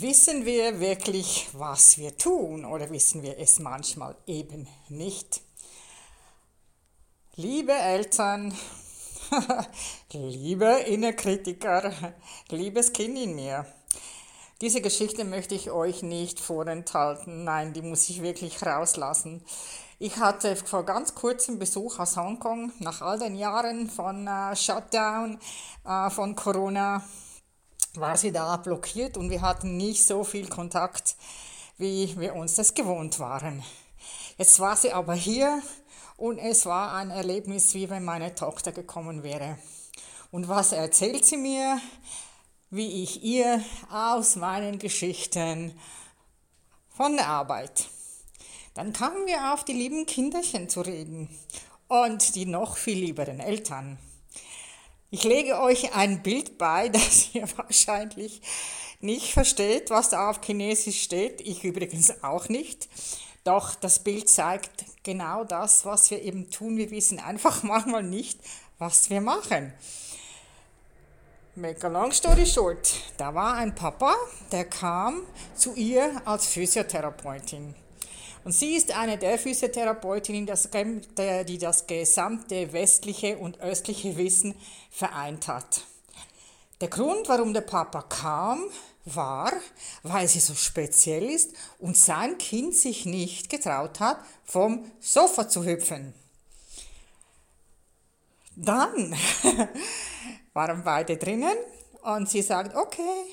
Wissen wir wirklich, was wir tun oder wissen wir es manchmal eben nicht? Liebe Eltern, liebe Innerkritiker, liebes Kind in mir, diese Geschichte möchte ich euch nicht vorenthalten. Nein, die muss ich wirklich rauslassen. Ich hatte vor ganz kurzem Besuch aus Hongkong, nach all den Jahren von äh, Shutdown, äh, von Corona war sie da blockiert und wir hatten nicht so viel Kontakt, wie wir uns das gewohnt waren. Jetzt war sie aber hier und es war ein Erlebnis, wie wenn meine Tochter gekommen wäre. Und was erzählt sie mir? Wie ich ihr aus meinen Geschichten von der Arbeit. Dann kamen wir auf die lieben Kinderchen zu reden und die noch viel lieberen Eltern. Ich lege euch ein Bild bei, das ihr wahrscheinlich nicht versteht, was da auf Chinesisch steht. Ich übrigens auch nicht. Doch das Bild zeigt genau das, was wir eben tun. Wir wissen einfach manchmal nicht, was wir machen. Make a long story short. Da war ein Papa, der kam zu ihr als Physiotherapeutin. Und sie ist eine der Physiotherapeutinnen, die das gesamte westliche und östliche Wissen vereint hat. Der Grund, warum der Papa kam, war, weil sie so speziell ist und sein Kind sich nicht getraut hat, vom Sofa zu hüpfen. Dann waren beide drinnen und sie sagt, okay,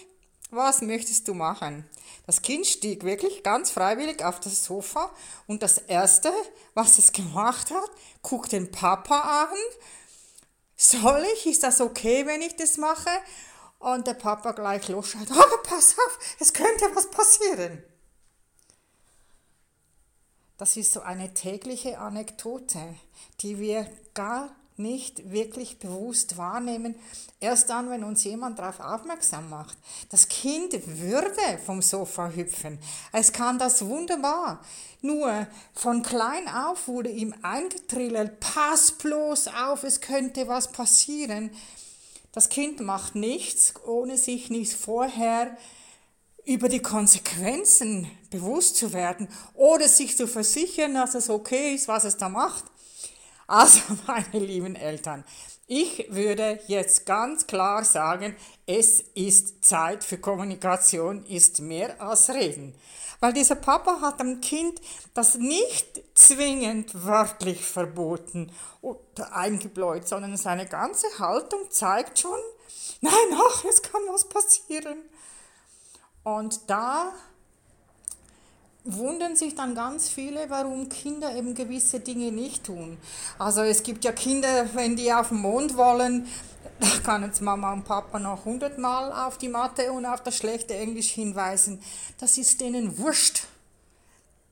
was möchtest du machen? Das Kind stieg wirklich ganz freiwillig auf das Sofa und das Erste, was es gemacht hat, guckt den Papa an. Soll ich? Ist das okay, wenn ich das mache? Und der Papa gleich losschreit, oh, pass auf, es könnte was passieren. Das ist so eine tägliche Anekdote, die wir gar nicht wirklich bewusst wahrnehmen, erst dann, wenn uns jemand darauf aufmerksam macht. Das Kind würde vom Sofa hüpfen. Es kann das wunderbar. Nur von klein auf wurde ihm eingetrillt, pass bloß auf, es könnte was passieren. Das Kind macht nichts, ohne sich nicht vorher über die Konsequenzen bewusst zu werden oder sich zu versichern, dass es okay ist, was es da macht. Also, meine lieben Eltern, ich würde jetzt ganz klar sagen, es ist Zeit für Kommunikation, ist mehr als Reden. Weil dieser Papa hat dem Kind das nicht zwingend wörtlich verboten oder eingebläut, sondern seine ganze Haltung zeigt schon, nein, ach, es kann was passieren. Und da wundern sich dann ganz viele, warum Kinder eben gewisse Dinge nicht tun. Also es gibt ja Kinder, wenn die auf den Mond wollen, da kann jetzt Mama und Papa noch hundertmal auf die Mathe und auf das schlechte Englisch hinweisen. Das ist denen wurscht.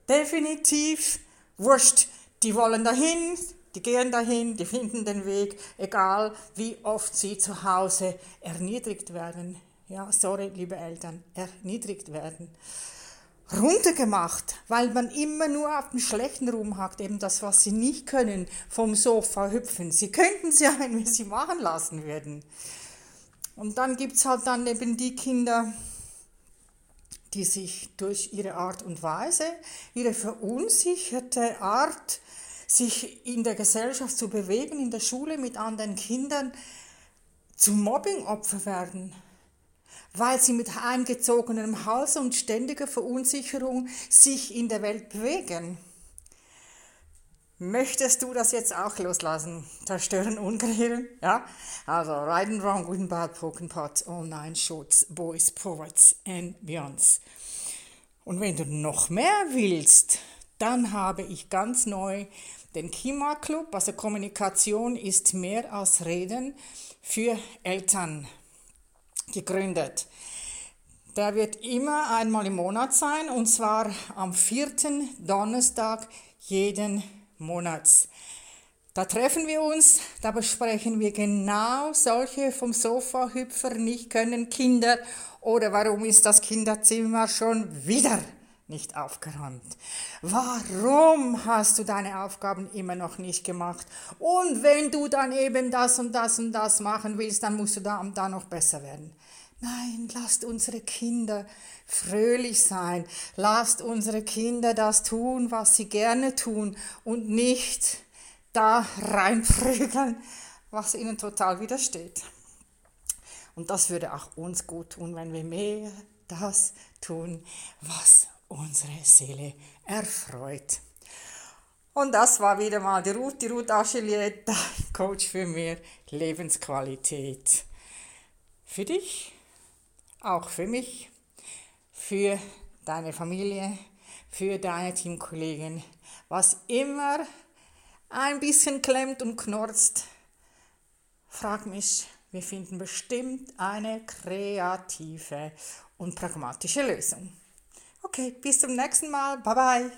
Definitiv wurscht. Die wollen dahin, die gehen dahin, die finden den Weg, egal wie oft sie zu Hause erniedrigt werden. Ja, sorry, liebe Eltern, erniedrigt werden runtergemacht, weil man immer nur auf den schlechten rumhackt, eben das, was sie nicht können, vom Sofa hüpfen. Sie könnten es ja, wenn wir sie machen lassen würden. Und dann gibt es halt dann eben die Kinder, die sich durch ihre Art und Weise, ihre verunsicherte Art, sich in der Gesellschaft zu bewegen, in der Schule mit anderen Kindern, zum Mobbingopfer werden weil sie mit eingezogenem Hals und ständiger Verunsicherung sich in der Welt bewegen. Möchtest du das jetzt auch loslassen? Zerstören, ungerieren? Ja? Also, right and wrong, good and bad, broken parts, all nine shorts, boys, poets and beyonds. Und wenn du noch mehr willst, dann habe ich ganz neu den Kima Club, also Kommunikation ist mehr als Reden für Eltern gegründet. Der wird immer einmal im Monat sein und zwar am vierten Donnerstag jeden Monats. Da treffen wir uns, da besprechen wir genau solche vom Sofa hüpfer nicht können Kinder oder warum ist das Kinderzimmer schon wieder nicht aufgeräumt? Warum hast du deine Aufgaben immer noch nicht gemacht? Und wenn du dann eben das und das und das machen willst, dann musst du da und da noch besser werden. Nein, lasst unsere Kinder fröhlich sein. Lasst unsere Kinder das tun, was sie gerne tun und nicht da reinprügeln, was ihnen total widersteht. Und das würde auch uns gut tun, wenn wir mehr das tun, was unsere Seele erfreut. Und das war wieder mal die Ruth, die Ruth Achillier, dein Coach für mehr Lebensqualität. Für dich, auch für mich, für deine Familie, für deine Teamkollegen, was immer ein bisschen klemmt und knorzt, frag mich, wir finden bestimmt eine kreative und pragmatische Lösung. Okay, bis zum nächsten Mal. Bye bye.